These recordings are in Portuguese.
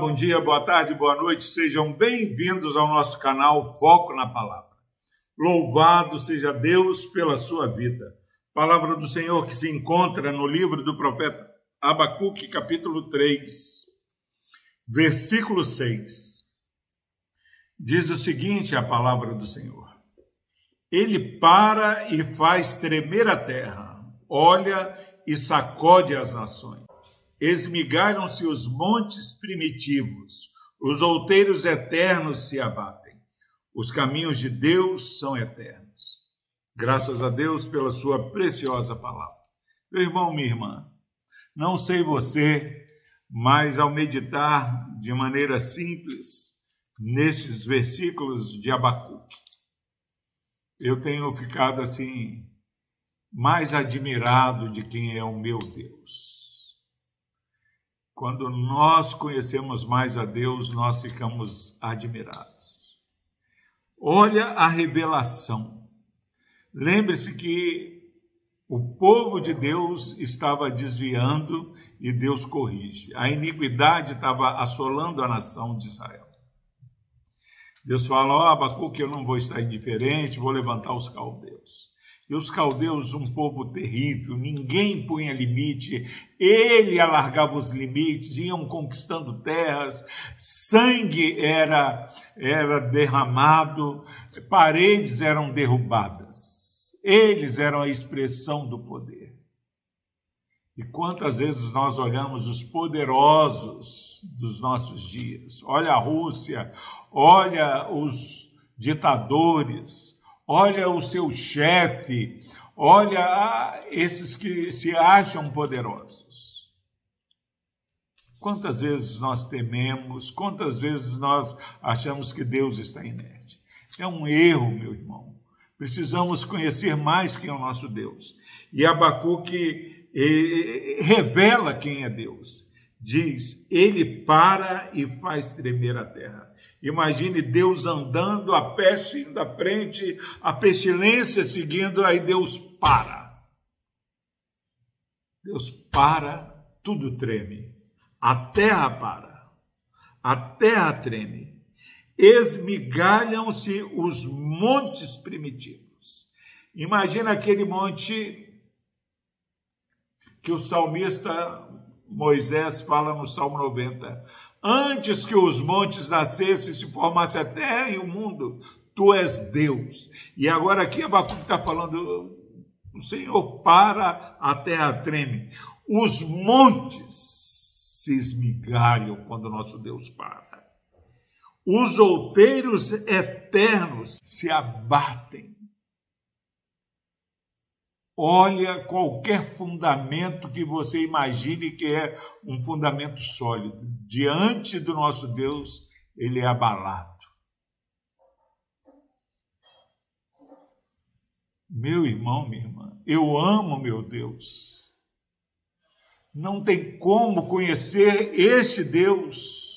bom dia, boa tarde, boa noite, sejam bem-vindos ao nosso canal Foco na Palavra. Louvado seja Deus pela sua vida. Palavra do Senhor que se encontra no livro do profeta Abacuque, capítulo 3, versículo 6. Diz o seguinte: a palavra do Senhor. Ele para e faz tremer a terra, olha e sacode as nações esmigalham-se os montes primitivos, os outeiros eternos se abatem. Os caminhos de Deus são eternos. Graças a Deus pela sua preciosa palavra. Meu irmão, minha irmã, não sei você, mas ao meditar de maneira simples nesses versículos de Abacuque, eu tenho ficado assim mais admirado de quem é o meu Deus. Quando nós conhecemos mais a Deus, nós ficamos admirados. Olha a revelação. Lembre-se que o povo de Deus estava desviando e Deus corrige. A iniquidade estava assolando a nação de Israel. Deus fala: Ó, oh, Abacuque, eu não vou estar indiferente, vou levantar os caldeus. E os caldeus, um povo terrível, ninguém punha limite, ele alargava os limites, iam conquistando terras, sangue era, era derramado, paredes eram derrubadas. Eles eram a expressão do poder. E quantas vezes nós olhamos os poderosos dos nossos dias? Olha a Rússia, olha os ditadores, olha o seu chefe, olha esses que se acham poderosos. Quantas vezes nós tememos, quantas vezes nós achamos que Deus está inerte? É um erro, meu irmão. Precisamos conhecer mais quem é o nosso Deus. E Abacuque revela quem é Deus. Diz: Ele para e faz tremer a terra. Imagine Deus andando, a peste indo à frente, a pestilência seguindo, aí Deus para. Deus para, tudo treme. A terra para. A terra treme. Esmigalham-se os montes primitivos. Imagina aquele monte que o salmista Moisés fala no Salmo 90 Antes que os montes nascessem, se formasse a terra e o mundo, tu és Deus. E agora aqui Abacuque está falando, o Senhor para, a terra treme. Os montes se esmigalham quando nosso Deus para. Os outeiros eternos se abatem olha qualquer fundamento que você imagine que é um fundamento sólido. Diante do nosso Deus, ele é abalado. Meu irmão, minha irmã, eu amo meu Deus. Não tem como conhecer este Deus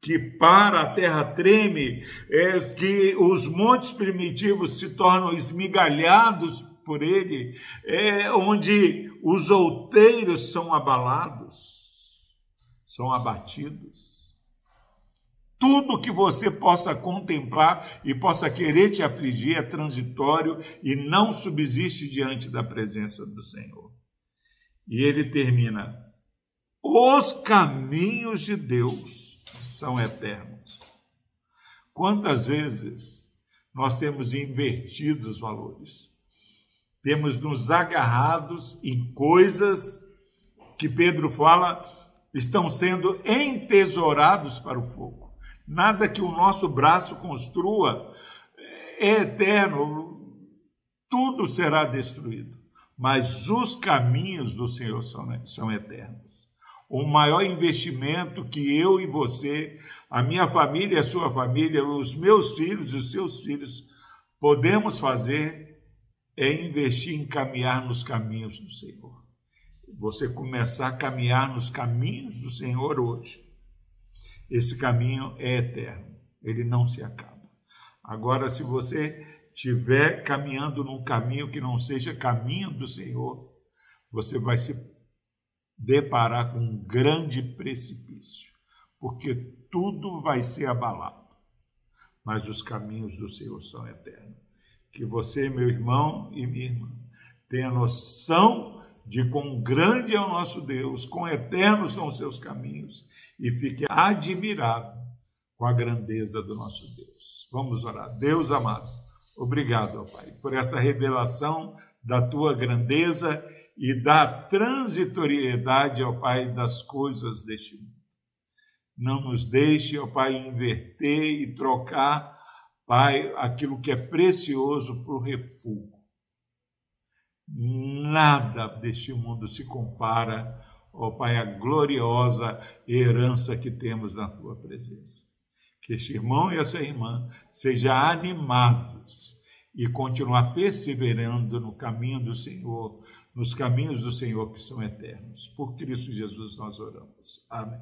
que para a terra treme, é que os montes primitivos se tornam esmigalhados por ele, é onde os outeiros são abalados, são abatidos. Tudo que você possa contemplar e possa querer te afligir é transitório e não subsiste diante da presença do Senhor. E ele termina: os caminhos de Deus são eternos. Quantas vezes nós temos invertido os valores? Temos nos agarrados em coisas que Pedro fala estão sendo entesourados para o fogo. Nada que o nosso braço construa é eterno, tudo será destruído. Mas os caminhos do Senhor são, são eternos. O maior investimento que eu e você, a minha família a sua família, os meus filhos e os seus filhos, podemos fazer é investir em caminhar nos caminhos do Senhor. Você começar a caminhar nos caminhos do Senhor hoje. Esse caminho é eterno, ele não se acaba. Agora, se você estiver caminhando num caminho que não seja caminho do Senhor, você vai se deparar com um grande precipício. porque tudo vai ser abalado. Mas os caminhos do Senhor são eternos. Que você, meu irmão e minha irmã, tenha noção de quão grande é o nosso Deus, quão eternos são os seus caminhos e fique admirado com a grandeza do nosso Deus. Vamos orar. Deus amado, obrigado, Pai, por essa revelação da tua grandeza e da transitoriedade, ó Pai, das coisas deste mundo. Não nos deixe, ó Pai, inverter e trocar, Pai, aquilo que é precioso por refúgio. Nada deste mundo se compara, ó Pai, à gloriosa herança que temos na tua presença. Que este irmão e essa irmã sejam animados e continuar perseverando no caminho do Senhor, nos caminhos do Senhor que são eternos. Por Cristo Jesus nós oramos. Amém.